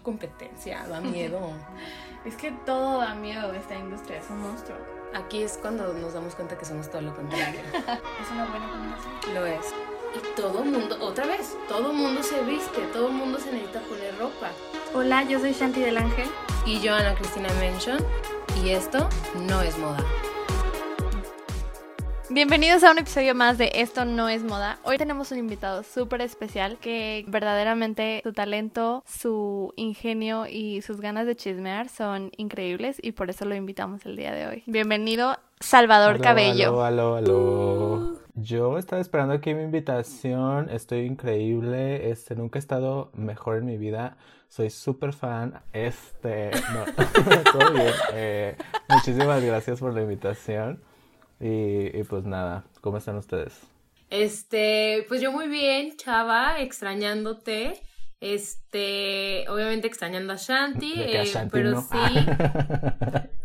mucha competencia, da miedo. es que todo da miedo esta industria, es un monstruo. Aquí es cuando nos damos cuenta que somos todo lo contrario. es una buena combinación. Lo es. Y todo mundo, otra vez, todo mundo se viste, todo mundo se necesita poner ropa. Hola, yo soy Shanti del Ángel. Y yo, Ana Cristina Mention. Y esto no es moda. Bienvenidos a un episodio más de Esto no es moda. Hoy tenemos un invitado súper especial que verdaderamente su talento, su ingenio y sus ganas de chismear son increíbles y por eso lo invitamos el día de hoy. Bienvenido, Salvador Cabello. Aló, aló, aló. Yo estaba esperando aquí mi invitación, estoy increíble, este, nunca he estado mejor en mi vida, soy súper fan, este, no, todo bien, eh, muchísimas gracias por la invitación. Y, pues nada, ¿cómo están ustedes? Este, pues yo muy bien, chava, extrañándote. Este, obviamente extrañando a Shanti, eh, pero no. sí.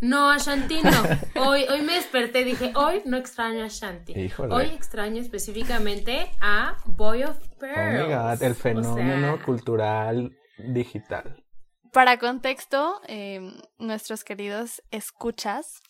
no, a Shanti no. Hoy, hoy me desperté, dije, hoy no extraño a Shanti. Hoy extraño específicamente a Boy of Pearls. Oh my God, el fenómeno cultural digital. Para contexto, eh, nuestros queridos escuchas,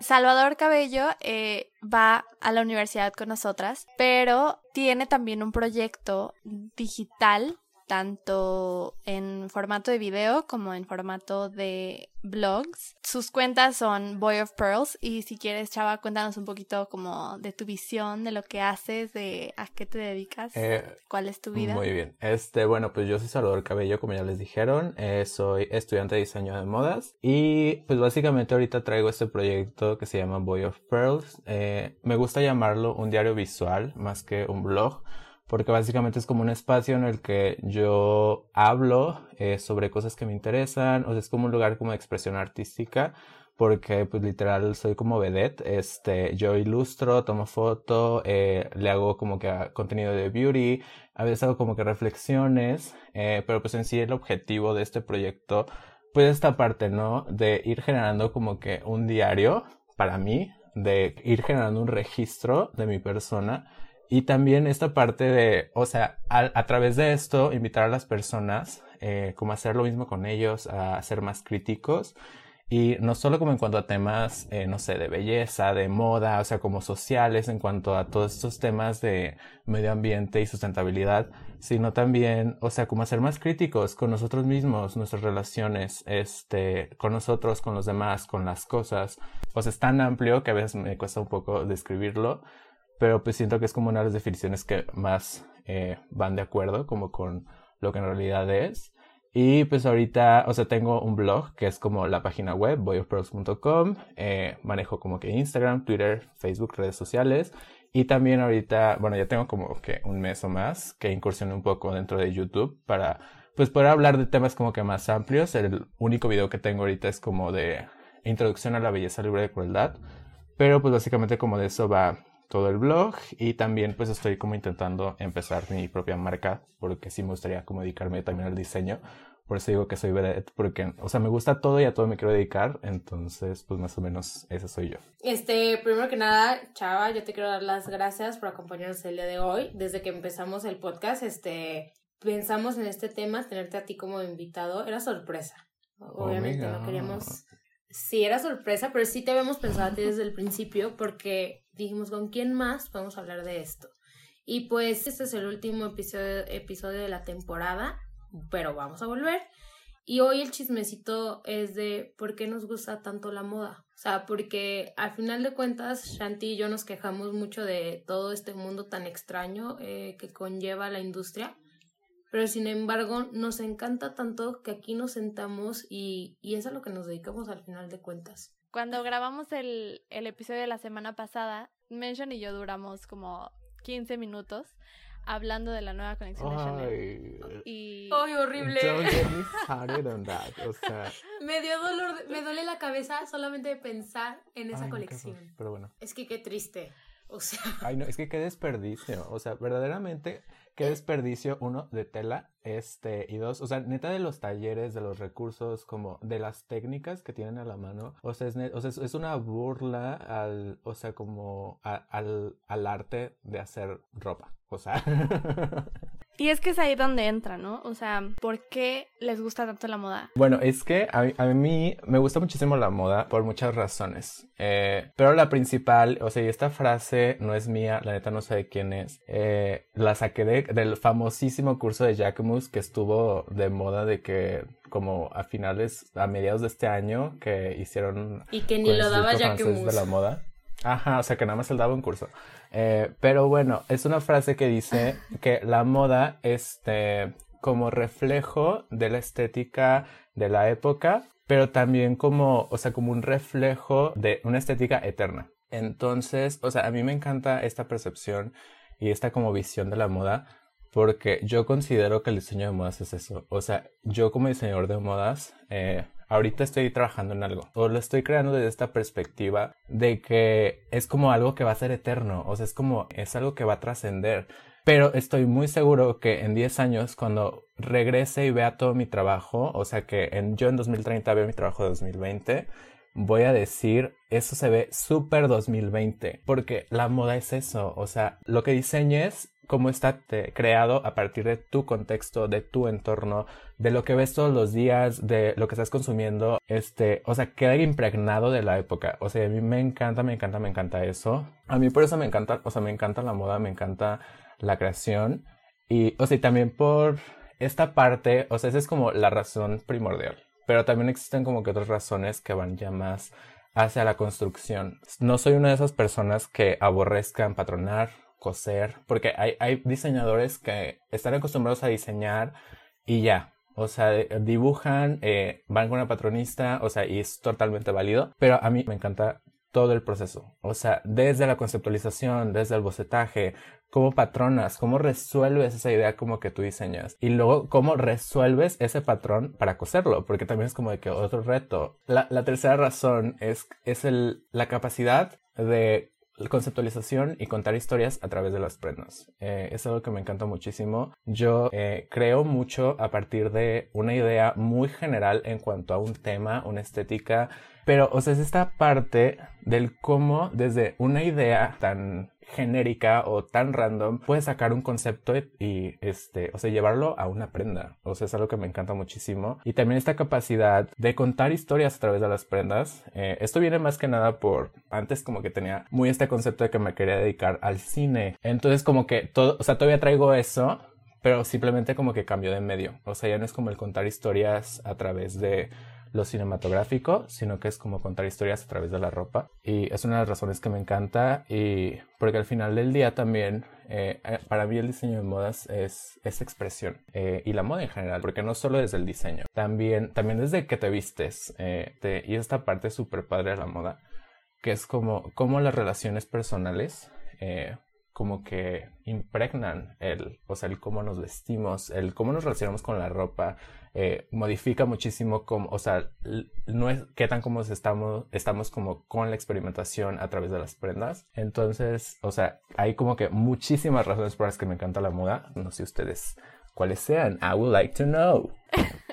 Salvador Cabello eh, va a la universidad con nosotras, pero tiene también un proyecto digital tanto en formato de video como en formato de blogs. Sus cuentas son Boy of Pearls y si quieres, Chava, cuéntanos un poquito como de tu visión, de lo que haces, de a qué te dedicas, eh, cuál es tu vida. Muy bien. Este, bueno, pues yo soy Salvador Cabello, como ya les dijeron, eh, soy estudiante de diseño de modas y pues básicamente ahorita traigo este proyecto que se llama Boy of Pearls. Eh, me gusta llamarlo un diario visual más que un blog porque básicamente es como un espacio en el que yo hablo eh, sobre cosas que me interesan, o sea, es como un lugar como de expresión artística, porque pues literal soy como vedette, este, yo ilustro, tomo foto, eh, le hago como que contenido de beauty, a veces hago como que reflexiones, eh, pero pues en sí el objetivo de este proyecto, pues esta parte, ¿no? De ir generando como que un diario para mí, de ir generando un registro de mi persona, y también esta parte de, o sea, a, través de esto, invitar a las personas, eh, como a hacer lo mismo con ellos, a ser más críticos. Y no solo como en cuanto a temas, eh, no sé, de belleza, de moda, o sea, como sociales, en cuanto a todos estos temas de medio ambiente y sustentabilidad, sino también, o sea, como a ser más críticos con nosotros mismos, nuestras relaciones, este, con nosotros, con los demás, con las cosas. O sea, es tan amplio que a veces me cuesta un poco describirlo, pero pues siento que es como una de las definiciones que más eh, van de acuerdo como con lo que en realidad es. Y pues ahorita, o sea, tengo un blog que es como la página web, boyofpearls.com. Eh, manejo como que Instagram, Twitter, Facebook, redes sociales. Y también ahorita, bueno, ya tengo como que un mes o más que incursioné un poco dentro de YouTube para pues poder hablar de temas como que más amplios. El único video que tengo ahorita es como de introducción a la belleza libre de crueldad. Pero pues básicamente como de eso va todo el blog y también pues estoy como intentando empezar mi propia marca porque sí me gustaría como dedicarme también al diseño. Por eso digo que soy vedette, porque, o sea, me gusta todo y a todo me quiero dedicar, entonces, pues más o menos ese soy yo. Este, primero que nada, Chava, yo te quiero dar las gracias por acompañarnos el día de hoy. Desde que empezamos el podcast, este, pensamos en este tema, tenerte a ti como invitado, era sorpresa. Obviamente no queríamos sí era sorpresa, pero sí te habíamos pensado a ti desde el principio porque dijimos con quién más podemos hablar de esto. Y pues este es el último episodio, episodio de la temporada, pero vamos a volver. Y hoy el chismecito es de por qué nos gusta tanto la moda. O sea, porque al final de cuentas, Shanti y yo nos quejamos mucho de todo este mundo tan extraño eh, que conlleva la industria pero sin embargo nos encanta tanto que aquí nos sentamos y, y es a lo que nos dedicamos al final de cuentas. Cuando grabamos el, el episodio de la semana pasada, Mention y yo duramos como 15 minutos hablando de la nueva conexión de Chanel. Y... ¡Ay, horrible! me dio dolor, me duele la cabeza solamente de pensar en esa colección. pero bueno. Es que qué triste. O sea. Ay, no, es que qué desperdicio. O sea, verdaderamente qué desperdicio, uno, de tela, este, y dos, o sea, neta de los talleres, de los recursos, como de las técnicas que tienen a la mano, o sea, es, o sea, es una burla al, o sea, como al, al arte de hacer ropa, o sea. Y es que es ahí donde entra, ¿no? O sea, ¿por qué les gusta tanto la moda? Bueno, es que a, mí me gusta muchísimo la moda por muchas razones. Eh, pero la principal, o sea, y esta frase no es mía, la neta no sé de quién es. Eh, la saqué del famosísimo curso de Jacquemus que estuvo de moda de que como a finales, a mediados de este año, que hicieron... Y que ni lo daba Jacquemus. de la moda. Ajá, o sea que nada más él daba un curso. Eh, pero bueno, es una frase que dice que la moda, este, como reflejo de la estética de la época, pero también como, o sea, como un reflejo de una estética eterna. Entonces, o sea, a mí me encanta esta percepción y esta como visión de la moda porque yo considero que el diseño de modas es eso. O sea, yo como diseñador de modas, eh, ahorita estoy trabajando en algo. O lo estoy creando desde esta perspectiva de que es como algo que va a ser eterno, o sea, es como es algo que va a trascender. Pero estoy muy seguro que en 10 años, cuando regrese y vea todo mi trabajo, o sea que en, yo en 2030 veo mi trabajo de 2020, voy a decir, eso se ve súper 2020, porque la moda es eso, o sea, lo que diseñes cómo está creado a partir de tu contexto, de tu entorno, de lo que ves todos los días, de lo que estás consumiendo, este, o sea, queda impregnado de la época. O sea, a mí me encanta, me encanta, me encanta eso. A mí por eso me encanta, o sea, me encanta la moda, me encanta la creación y, o sea, y también por esta parte, o sea, esa es como la razón primordial. Pero también existen como que otras razones que van ya más hacia la construcción. No soy una de esas personas que aborrezcan patronar coser, porque hay, hay diseñadores que están acostumbrados a diseñar y ya, o sea, dibujan, eh, van con una patronista, o sea, y es totalmente válido, pero a mí me encanta todo el proceso, o sea, desde la conceptualización, desde el bocetaje, cómo patronas, cómo resuelves esa idea como que tú diseñas y luego cómo resuelves ese patrón para coserlo, porque también es como de que otro reto. La, la tercera razón es, es el, la capacidad de conceptualización y contar historias a través de las prendas. Eh, es algo que me encanta muchísimo. Yo eh, creo mucho a partir de una idea muy general en cuanto a un tema, una estética, pero o sea, es esta parte del cómo desde una idea tan genérica o tan random, puedes sacar un concepto y, este, o sea, llevarlo a una prenda. O sea, es algo que me encanta muchísimo. Y también esta capacidad de contar historias a través de las prendas. Eh, esto viene más que nada por, antes como que tenía muy este concepto de que me quería dedicar al cine. Entonces como que todo, o sea, todavía traigo eso, pero simplemente como que cambió de medio. O sea, ya no es como el contar historias a través de lo cinematográfico, sino que es como contar historias a través de la ropa. Y es una de las razones que me encanta y porque al final del día también, eh, eh, para mí el diseño de modas es, es expresión eh, y la moda en general, porque no solo desde el diseño, también, también desde que te vistes y esta parte súper padre de la moda, que es como, como las relaciones personales como que impregnan el, o sea, el cómo nos vestimos, el cómo nos relacionamos con la ropa, eh, modifica muchísimo como, o sea, no es qué tan cómodos estamos, estamos como con la experimentación a través de las prendas. Entonces, o sea, hay como que muchísimas razones por las que me encanta la moda. No sé ustedes cuáles sean. I would like to know.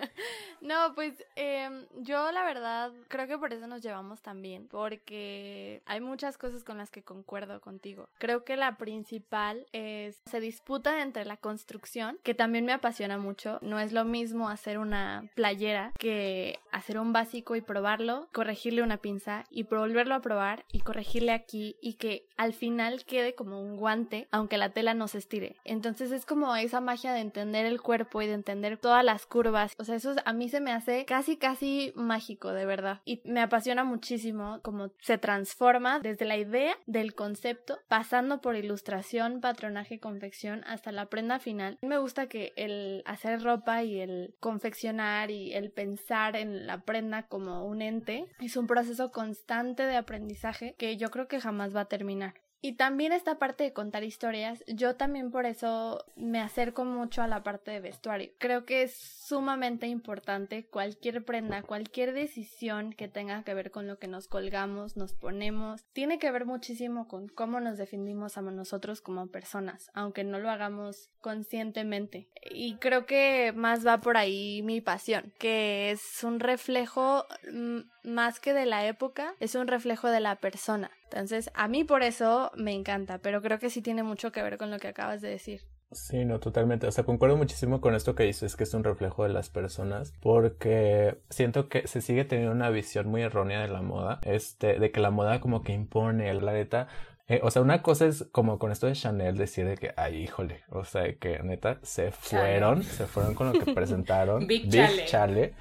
No, pues em, yo la verdad creo que por eso nos llevamos tan bien, porque hay muchas cosas con las que concuerdo contigo. Creo que la principal es, se disputa entre la construcción, que también me apasiona mucho. No es lo mismo hacer una playera que hacer un básico y probarlo, corregirle una pinza y volverlo a probar y corregirle aquí y que al final quede como un guante, aunque la tela no se estire. Entonces es como esa magia de entender el cuerpo y de entender todas las curvas. O sea, eso a mí se me hace casi, casi mágico, de verdad. Y me apasiona muchísimo cómo se transforma desde la idea del concepto, pasando por ilustración, patronaje, confección, hasta la prenda final. Me gusta que el hacer ropa y el confeccionar y el pensar en la prenda como un ente es un proceso constante de aprendizaje que yo creo que jamás va a terminar. Y también esta parte de contar historias, yo también por eso me acerco mucho a la parte de vestuario. Creo que es sumamente importante cualquier prenda, cualquier decisión que tenga que ver con lo que nos colgamos, nos ponemos, tiene que ver muchísimo con cómo nos definimos a nosotros como personas, aunque no lo hagamos conscientemente. Y creo que más va por ahí mi pasión, que es un reflejo mm, más que de la época, es un reflejo de la persona. Entonces, a mí por eso me encanta, pero creo que sí tiene mucho que ver con lo que acabas de decir. Sí, no, totalmente. O sea, concuerdo muchísimo con esto que dices, que es un reflejo de las personas, porque siento que se sigue teniendo una visión muy errónea de la moda, este, de que la moda como que impone, la neta, eh, o sea, una cosa es como con esto de Chanel decir de que, ay, híjole, o sea, que neta se fueron, se fueron con lo que presentaron. Big, chale.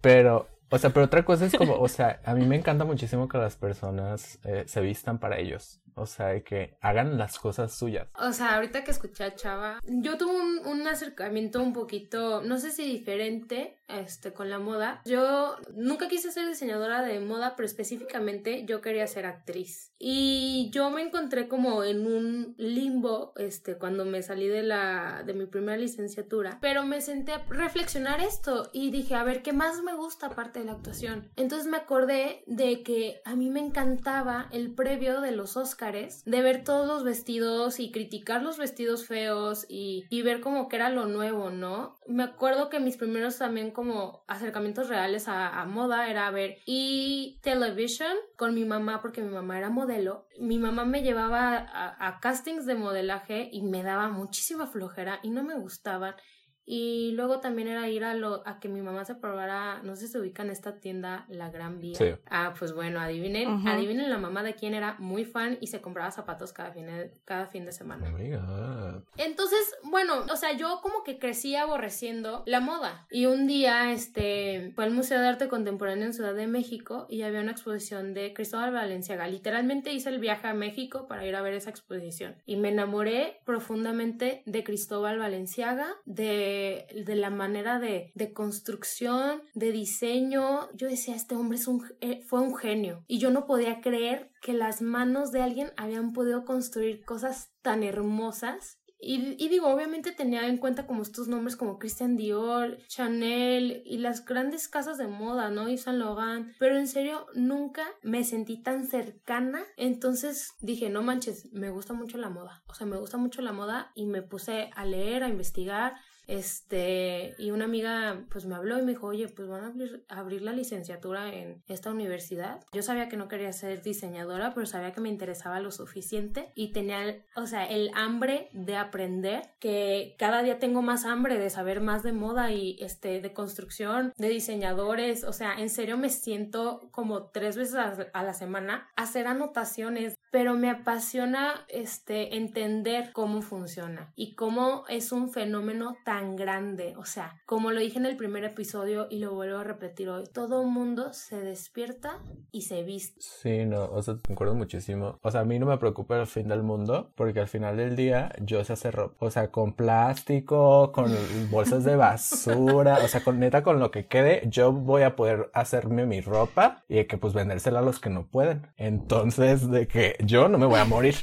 Pero, o sea, pero otra cosa es como, o sea, a mí me encanta muchísimo que las personas eh, se vistan para ellos. O sea, que hagan las cosas suyas. O sea, ahorita que escuché a Chava, yo tuve un, un, acercamiento un poquito, no sé si diferente, este, con la moda. Yo nunca quise ser diseñadora de moda, pero específicamente yo quería ser actriz. Y yo me encontré como en un limbo, este, cuando me salí de la, de mi primera licenciatura. Pero me senté a reflexionar esto y dije, a ver, ¿qué más me gusta aparte de la actuación? Entonces me acordé de que a mí me encantaba el previo de los Oscars de ver todos los vestidos y criticar los vestidos feos y, y ver como que era lo nuevo, ¿no? Me acuerdo que mis primeros también como acercamientos reales a, moda era ver y television con mi mamá porque mi mamá era modelo. Mi mamá me llevaba a, a castings de modelaje y me daba muchísima flojera y no me gustaban. Y luego también era ir a, lo, a que mi mamá se probara, no sé si se ubica en esta tienda, La Gran Vía. Sí. Ah, pues bueno, adivinen, adivinen la mamá de quién era muy fan y se compraba zapatos cada fin de, cada fin de semana. Amiga. Entonces, bueno, o sea, yo como que crecí aborreciendo la moda. Y un día, este, fue al Museo de Arte Contemporáneo en Ciudad de México y había una exposición de Cristóbal Valenciaga. Literalmente hice el viaje a México para ir a ver esa exposición. Y me enamoré profundamente de Cristóbal Valenciaga, de de, la manera de, de, construcción, de diseño. Yo decía, este hombre es un, eh, fue un genio. Y yo no podía creer que las manos de alguien habían podido construir cosas tan hermosas y, digo, obviamente tenía en cuenta como estos nombres como Christian Dior, Chanel y las grandes casas de moda, ¿no? Y Saint Laurent. Pero en serio, nunca me sentí tan cercana. Entonces dije, no manches, me gusta mucho la moda. O sea, me gusta mucho la moda y me puse a leer, a investigar. Este, y una amiga pues me habló y me dijo, oye, pues van a abrir, la licenciatura en esta universidad. Yo sabía que no quería ser diseñadora, pero sabía que me interesaba lo suficiente y tenía, o sea, el hambre de aprender, que cada día tengo más hambre de saber más de moda y este, de construcción, de diseñadores, o sea, en serio me siento como tres veces a, la semana hacer anotaciones, pero me apasiona este, entender cómo funciona y cómo es un fenómeno tan tan grande. O sea, como lo dije en el primer episodio y lo vuelvo a repetir hoy, todo mundo se despierta y se viste. Sí, no, o sea, concuerdo muchísimo. O sea, a mí no me preocupa el fin del mundo porque al final del día yo sé hacer ropa. O sea, con plástico, con bolsas de basura, o sea, con neta, con lo que quede, yo voy a poder hacerme mi ropa y que pues vendérsela a los que no pueden. Entonces, de que yo no me voy a morir.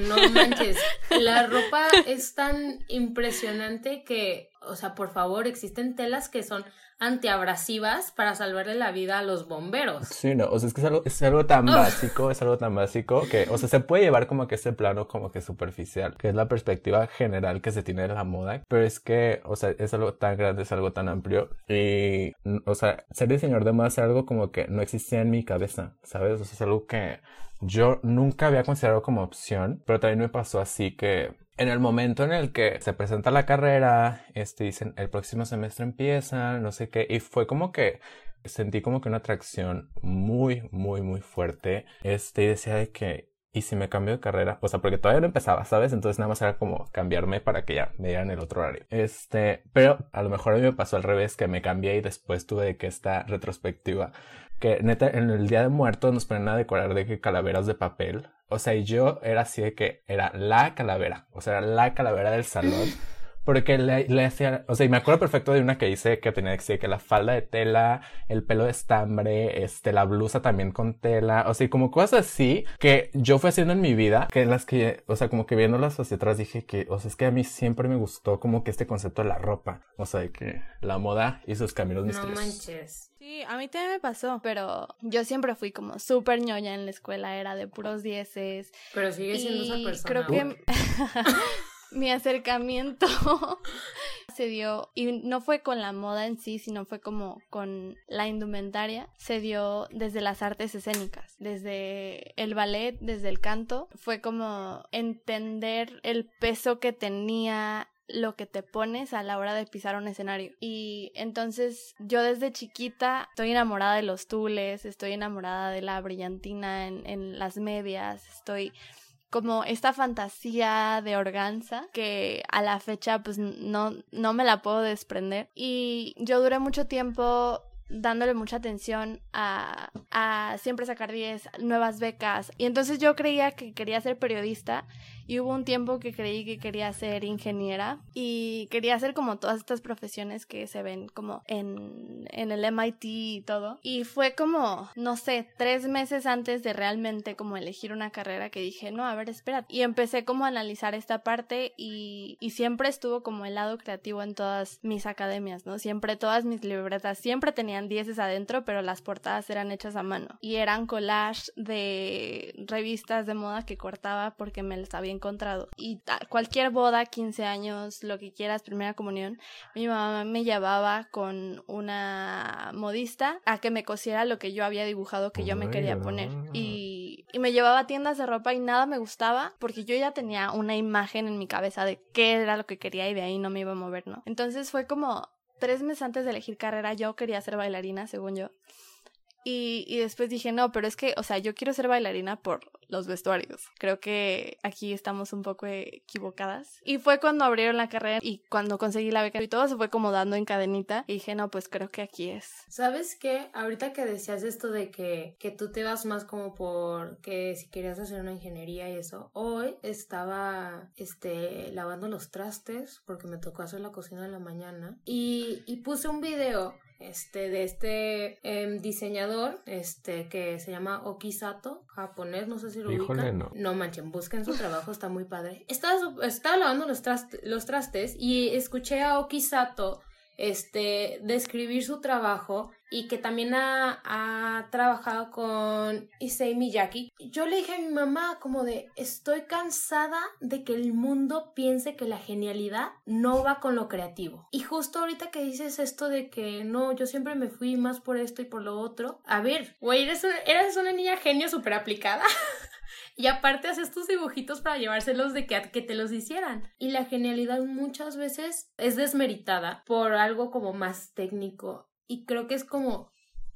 No manches, la ropa es tan impresionante impresionante que, o sea, por favor, existen telas que son antiabrasivas para salvarle la vida a los bomberos. Sí, no, o sea, es que es algo, es algo tan básico, es algo tan básico que, o sea, se puede llevar como que este plano como que superficial, que es la perspectiva general que se tiene de la moda, pero es que, o sea, es algo tan grande, es algo tan amplio y, o sea, ser diseñador de moda es algo como que no existía en mi cabeza, ¿sabes? O sea, es algo que yo nunca había considerado como opción, pero también me pasó así que en el momento en el que se presenta la carrera, este, dicen, el próximo semestre empieza, no sé qué, y fue como que sentí como que una atracción muy, muy, muy fuerte, este, y decía de que, ¿y si me cambio de carrera? O sea, porque todavía no empezaba, ¿sabes? Entonces nada más era como cambiarme para que ya me dieran el otro horario. Este, pero a lo mejor a mí me pasó al revés, que me cambié y después tuve que esta retrospectiva que neta en el Día de Muertos nos ponen a decorar de que calaveras de papel. O sea, y yo era así de que era la calavera, o sea, la calavera del salón. Porque le, le, hacía, o sea, y me acuerdo perfecto de una que hice que tenía que decir que la falda de tela, el pelo de estambre, este, la blusa también con tela, o sea, y como cosas así que yo fui haciendo en mi vida, que en las que, o sea, como que viéndolas hacia atrás dije que, o sea, es que a mí siempre me gustó como que este concepto de la ropa, o sea, de que la moda y sus caminos misteriosos. No manches. Sí, a mí también me pasó, pero yo siempre fui como súper ñoña en la escuela, era de puros dieces. Pero sigue siendo esa persona. Creo que mi acercamiento se dio, y no fue con la moda en sí, sino fue como con la indumentaria, se dio desde las artes escénicas, desde el ballet, desde el canto, fue como entender el peso que tenía lo que te pones a la hora de pisar un escenario. Y entonces yo desde chiquita estoy enamorada de los tules, estoy enamorada de la brillantina en, en las medias, estoy como esta fantasía de organza que a la fecha pues no, no me la puedo desprender. Y yo duré mucho tiempo dándole mucha atención a, a siempre sacar 10 nuevas becas. Y entonces yo creía que quería ser periodista y hubo un tiempo que creí que quería ser ingeniera y quería hacer como todas estas profesiones que se ven como en, en el MIT y todo. Y fue como, no sé, tres meses antes de realmente como elegir una carrera que dije, no, a ver, espera. Y empecé como a analizar esta parte y, y siempre estuvo como el lado creativo en todas mis academias, ¿no? Siempre todas mis libretas, siempre tenían dieces adentro, pero las portadas eran hechas a mano. Y eran collage de revistas de moda que cortaba porque me las había encontrado. Y cualquier boda, 15 años, lo que quieras, primera comunión, mi mamá me llevaba con una modista a que me cosiera lo que yo había dibujado que yo me quería poner. Y, y me llevaba a tiendas de ropa y nada me gustaba porque yo ya tenía una imagen en mi cabeza de qué era lo que quería y de ahí no me iba a mover, ¿no? Entonces fue como tres meses antes de elegir carrera yo quería ser bailarina, según yo. Y, y, después dije, no, pero es que, o sea, yo quiero ser bailarina por los vestuarios. Creo que aquí estamos un poco equivocadas. Y fue cuando abrieron la carrera y cuando conseguí la beca y todo se fue como dando en cadenita. Y dije, no, pues creo que aquí es. ¿Sabes qué? Ahorita que decías esto de que, que tú te vas más como por que si querías hacer una ingeniería y eso. Hoy estaba, este, lavando los trastes porque me tocó hacer la cocina en la mañana. Y, y puse un video este, de este eh, diseñador, este, que se llama Okisato, japonés, no sé si lo Híjole, ubican. no. No manchen, busquen su trabajo, está muy padre. Estaba, estaba lavando los, traste, los trastes y escuché a Okisato este, describir su trabajo y que también ha, ha, trabajado con Issei Miyake. Yo le dije a mi mamá como de estoy cansada de que el mundo piense que la genialidad no va con lo creativo. Y justo ahorita que dices esto de que no, yo siempre me fui más por esto y por lo otro. A ver, güey, eres, eres una niña genio súper aplicada. Y aparte haces tus dibujitos para llevárselos de que, que te los hicieran. Y la genialidad muchas veces es desmeritada por algo como más técnico. Y creo que es como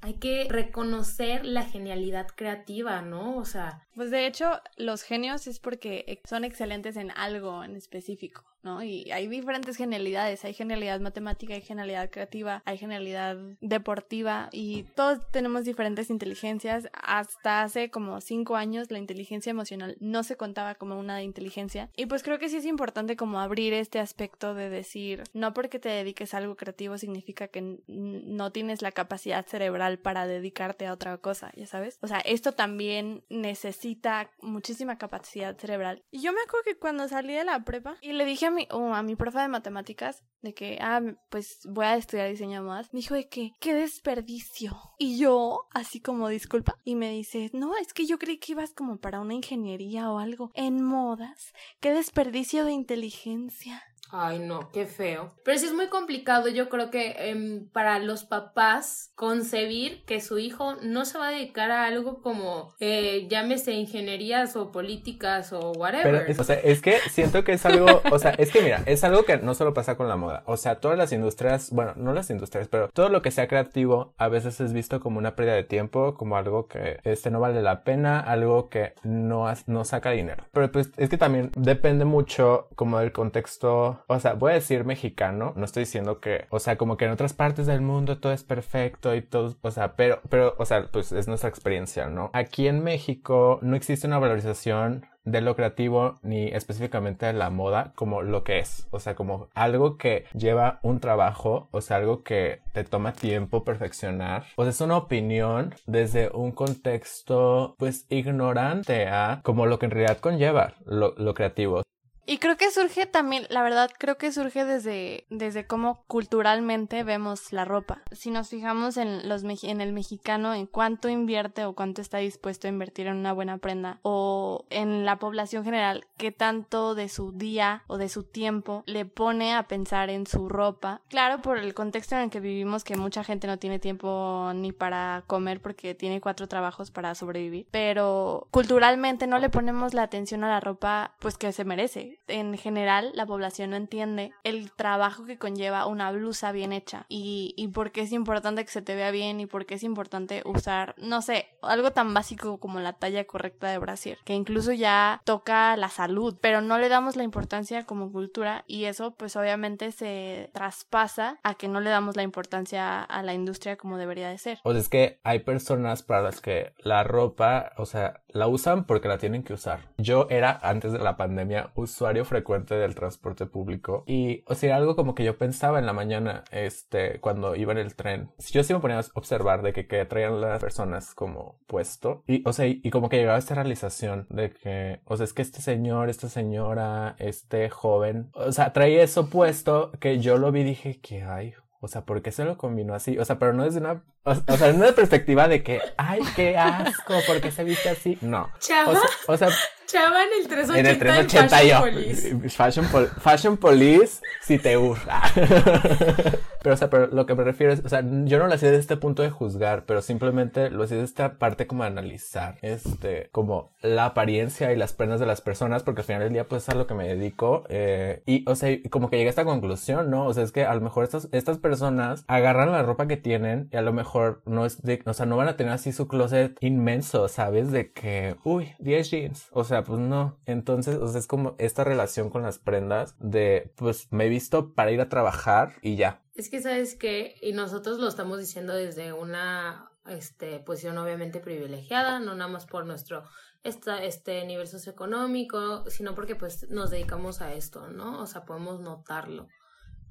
hay que reconocer la genialidad creativa, ¿no? O sea. Pues de hecho, los genios es porque son excelentes en algo en específico, ¿no? Y hay diferentes genialidades. Hay genialidad matemática, hay genialidad creativa, hay genialidad deportiva y todos tenemos diferentes inteligencias. Hasta hace como cinco años la inteligencia emocional no se contaba como una inteligencia. Y pues creo que sí es importante como abrir este aspecto de decir, no porque te dediques a algo creativo significa que no tienes la capacidad cerebral para dedicarte a otra cosa, ya sabes. O sea, esto también necesita muchísima capacidad cerebral. Y yo me acuerdo que cuando salí de la prepa y le dije a mi, a mi profe de matemáticas de que, ah, pues voy a estudiar diseño modas, me dijo de que, qué desperdicio. Y yo, así como disculpa, y me dice, no, es que yo creí que ibas como para una ingeniería o algo en modas. Qué desperdicio de inteligencia. Ay, no, qué feo. Pero sí es muy complicado, yo creo que eh, para los papás concebir que su hijo no se va a dedicar a algo como, eh, llámese ingenierías o políticas o whatever. O sea, es que siento que es algo, o sea, es que mira, es algo que no solo pasa con la moda. O sea, todas las industrias, bueno, no las industrias, pero todo lo que sea creativo a veces es visto como una pérdida de tiempo, como algo que este no vale la pena, algo que no, no saca dinero. Pero pues es que también depende mucho como del contexto o sea, voy a decir mexicano, no estoy diciendo que, o sea, como que en otras partes del mundo todo es perfecto y todo, o sea, pero, pero, o sea, pues es nuestra experiencia, ¿no? Aquí en México no existe una valorización de lo creativo ni específicamente de la moda como lo que es, o sea, como algo que lleva un trabajo, o sea, algo que te toma tiempo perfeccionar, sea, es una opinión desde un contexto pues ignorante a como lo que en realidad conlleva lo, lo creativo. Y creo que surge también, la verdad, creo que surge desde, desde cómo culturalmente vemos la ropa. Si nos fijamos en, los, en el mexicano, en cuánto invierte o cuánto está dispuesto a invertir en una buena prenda, o en la población general, qué tanto de su día o de su tiempo le pone a pensar en su ropa. Claro, por el contexto en el que vivimos, que mucha gente no tiene tiempo ni para comer porque tiene cuatro trabajos para sobrevivir, pero culturalmente no le ponemos la atención a la ropa pues que se merece. En general, la población no entiende el trabajo que conlleva una blusa bien hecha y, y por qué es importante que se te vea bien y por qué es importante usar, no sé, algo tan básico como la talla correcta de brasier, que incluso ya toca la salud, pero no le damos la importancia como cultura y eso pues obviamente se traspasa a que no le damos la importancia a la industria como debería de ser. O sea, es que hay personas para las que la ropa, o sea, la usan porque la tienen que usar. Yo era antes de la pandemia usuario frecuente del transporte público y, o sea, algo como que yo pensaba en la mañana, este, cuando iba en el tren. Yo sí me ponía a observar de que, que traían las personas como puesto y, o sea, y, como que llegaba esta realización de que, o sea, es que este señor, esta señora, este joven, o sea, traía eso puesto que yo lo vi y dije que, ay, o sea, ¿por qué se lo combinó así? O sea, pero no desde una, o, sea, en una perspectiva de que, ay, qué asco, ¿por qué se viste así? No. Chava. O sea, Chava en el 380. En el 380 Fashion Police. Fashion, Fashion Police, si te urra. pero, o sea, pero lo que me refiero es, o sea, yo no lo hacía desde este punto de juzgar, pero simplemente lo hacía desde esta parte como de analizar, este, como la apariencia y las prendas de las personas, porque al final del día, pues es a lo que me dedico. Eh, y, o sea, como que llegué a esta conclusión, ¿no? O sea, es que a lo mejor estas, estas personas agarran la ropa que tienen y a lo mejor no es de, o sea, no van a tener así su closet inmenso, ¿sabes? De que, uy, 10 jeans. O sea, pues no. Entonces, o sea, es como esta relación con las prendas de, pues me he visto para ir a trabajar y ya. Es que sabes que, y nosotros lo estamos diciendo desde una este, posición obviamente privilegiada, no nada más por nuestro esta, este nivel socioeconómico, sino porque pues nos dedicamos a esto, ¿no? O sea, podemos notarlo.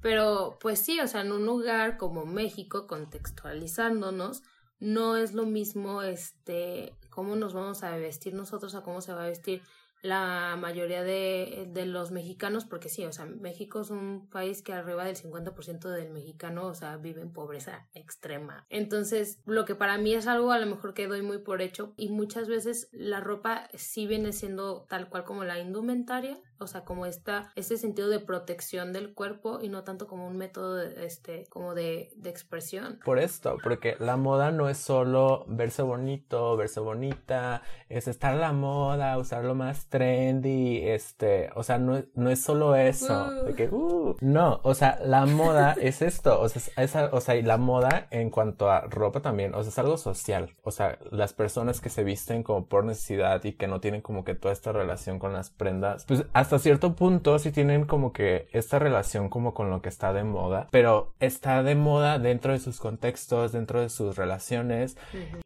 Pero pues sí, o sea, en un lugar como México, contextualizándonos, no es lo mismo este cómo nos vamos a vestir nosotros a cómo se va a vestir la mayoría de, de, los mexicanos, porque sí, o sea, México es un país que arriba del 50% del mexicano, o sea, vive en pobreza extrema. Entonces, lo que para mí es algo a lo mejor que doy muy por hecho y muchas veces la ropa sí viene siendo tal cual como la indumentaria, o sea, como esta, este sentido de protección del cuerpo y no tanto como un método de, este, como de, de expresión. Por esto, porque la moda no es solo verse bonito, verse bonita, es estar a la moda, usarlo más trendy, este, o sea, no, no es solo eso, de que, uh, no, o sea, la moda es esto, o sea, esa, o sea, y la moda en cuanto a ropa también, o sea, es algo social, o sea, las personas que se visten como por necesidad y que no tienen como que toda esta relación con las prendas, pues hasta cierto punto sí tienen como que esta relación como con lo que está de moda, pero está de moda dentro de sus contextos, dentro de sus relaciones,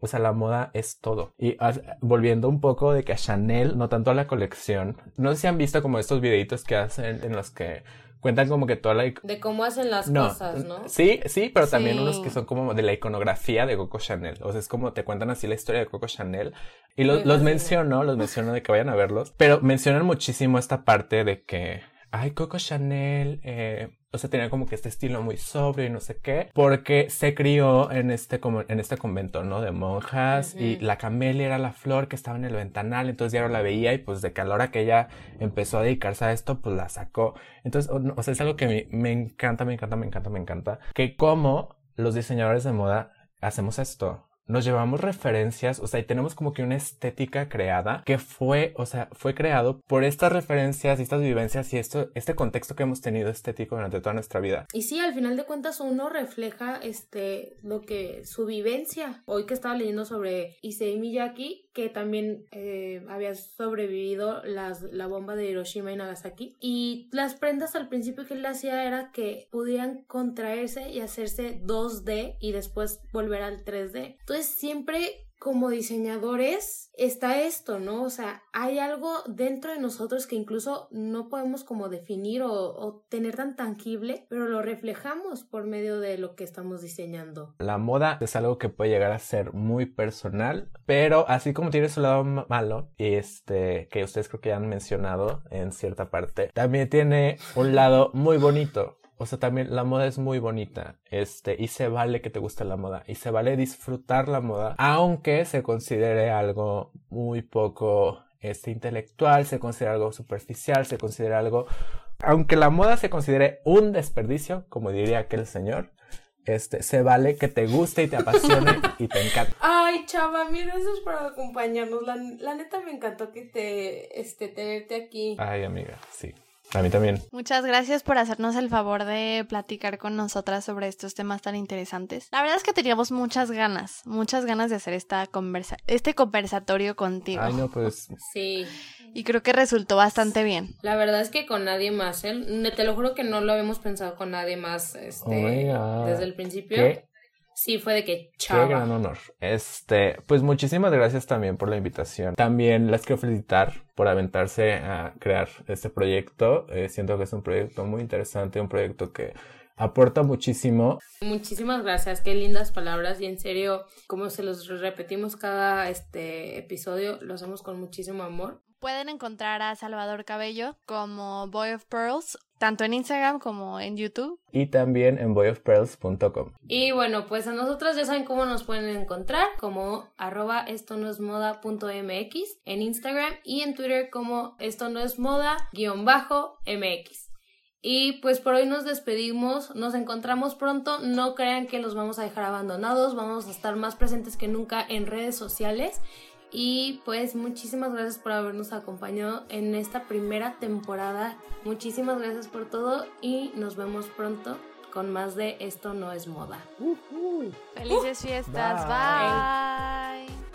o sea, la moda es todo. Y volviendo un poco de que a Chanel, no tanto a la colección. No sé si han visto como estos videitos que hacen en los que cuentan como que toda la... De cómo hacen las cosas, ¿no? Sí, sí, pero también unos que son como de la iconografía de Coco Chanel. O sea, es como te cuentan así la historia de Coco Chanel. Y los menciono, los menciono de que vayan a verlos. Pero mencionan muchísimo esta parte de que ay, Coco Chanel, eh, o sea, tenía como que este estilo muy sobrio y no sé qué, porque se crió en este, como, en este convento, ¿no? De monjas y la camelia era la flor que estaba en el ventanal, entonces ya no la veía y pues de que a la hora que ella empezó a dedicarse a esto, pues la sacó. Entonces, o, sea, es algo que me, me encanta, me encanta, me encanta, me encanta, que como los diseñadores de moda hacemos esto nos llevamos referencias, o sea, y tenemos como que una estética creada que fue, o sea, fue creado por estas referencias estas vivencias y esto, este contexto que hemos tenido estético durante toda nuestra vida. Y sí, al final de cuentas uno refleja este, lo que, su vivencia. Hoy que estaba leyendo sobre Issei Miyake, que también eh, había sobrevivido las, la bomba de Hiroshima y Nagasaki. Y las prendas al principio que él hacía era que pudieran contraerse y hacerse 2D y después volver al 3D. Entonces Siempre como diseñadores está esto, ¿no? O sea, hay algo dentro de nosotros que incluso no podemos como definir o, tener tan tangible, pero lo reflejamos por medio de lo que estamos diseñando. La moda es algo que puede llegar a ser muy personal, pero así como tiene su lado malo, este, que ustedes creo que han mencionado en cierta parte, también tiene un lado muy bonito o sea, también la moda es muy bonita, este, y se vale que te guste la moda, y se vale disfrutar la moda, aunque se considere algo muy poco, este, intelectual, se considere algo superficial, se considere algo, aunque la moda se considere un desperdicio, como diría aquel señor, este, se vale que te guste y te apasione y te encanta. Ay, chava, mira, gracias por acompañarnos. La, la neta me encantó que te, este, tenerte aquí. Ay, amiga, sí. A mí también. Muchas gracias por hacernos el favor de platicar con nosotras sobre estos temas tan interesantes. La verdad es que teníamos muchas ganas, muchas ganas de hacer esta conversa este conversatorio contigo. Ay, no, pues. Sí. Y creo que resultó bastante bien. La verdad es que con nadie más, ¿eh? Te lo juro que no lo habíamos pensado con nadie más este, oh desde el principio sí fue de que chava. Qué gran honor. Este, pues muchísimas gracias también por la invitación. También les quiero felicitar por aventarse a crear este proyecto. Eh, siento que es un proyecto muy interesante, un proyecto que aporta muchísimo. Muchísimas gracias, qué lindas palabras y en serio, como se los repetimos cada este episodio, lo hacemos con muchísimo amor. Pueden encontrar a Salvador Cabello como Boy of Pearls, tanto en Instagram como en YouTube. Y también en boyofpearls.com. Y bueno, pues a nosotros ya saben cómo nos pueden encontrar, como arroba esto no es moda en Instagram y en Twitter como esto no es moda guion bajo mx. Y pues por hoy nos despedimos, nos encontramos pronto, no crean que los vamos a dejar abandonados, vamos a estar más presentes que nunca en redes sociales y pues muchísimas gracias por habernos acompañado en esta primera temporada. Muchísimas gracias por todo y nos vemos pronto con más de Esto no es moda. Felices fiestas. Bye.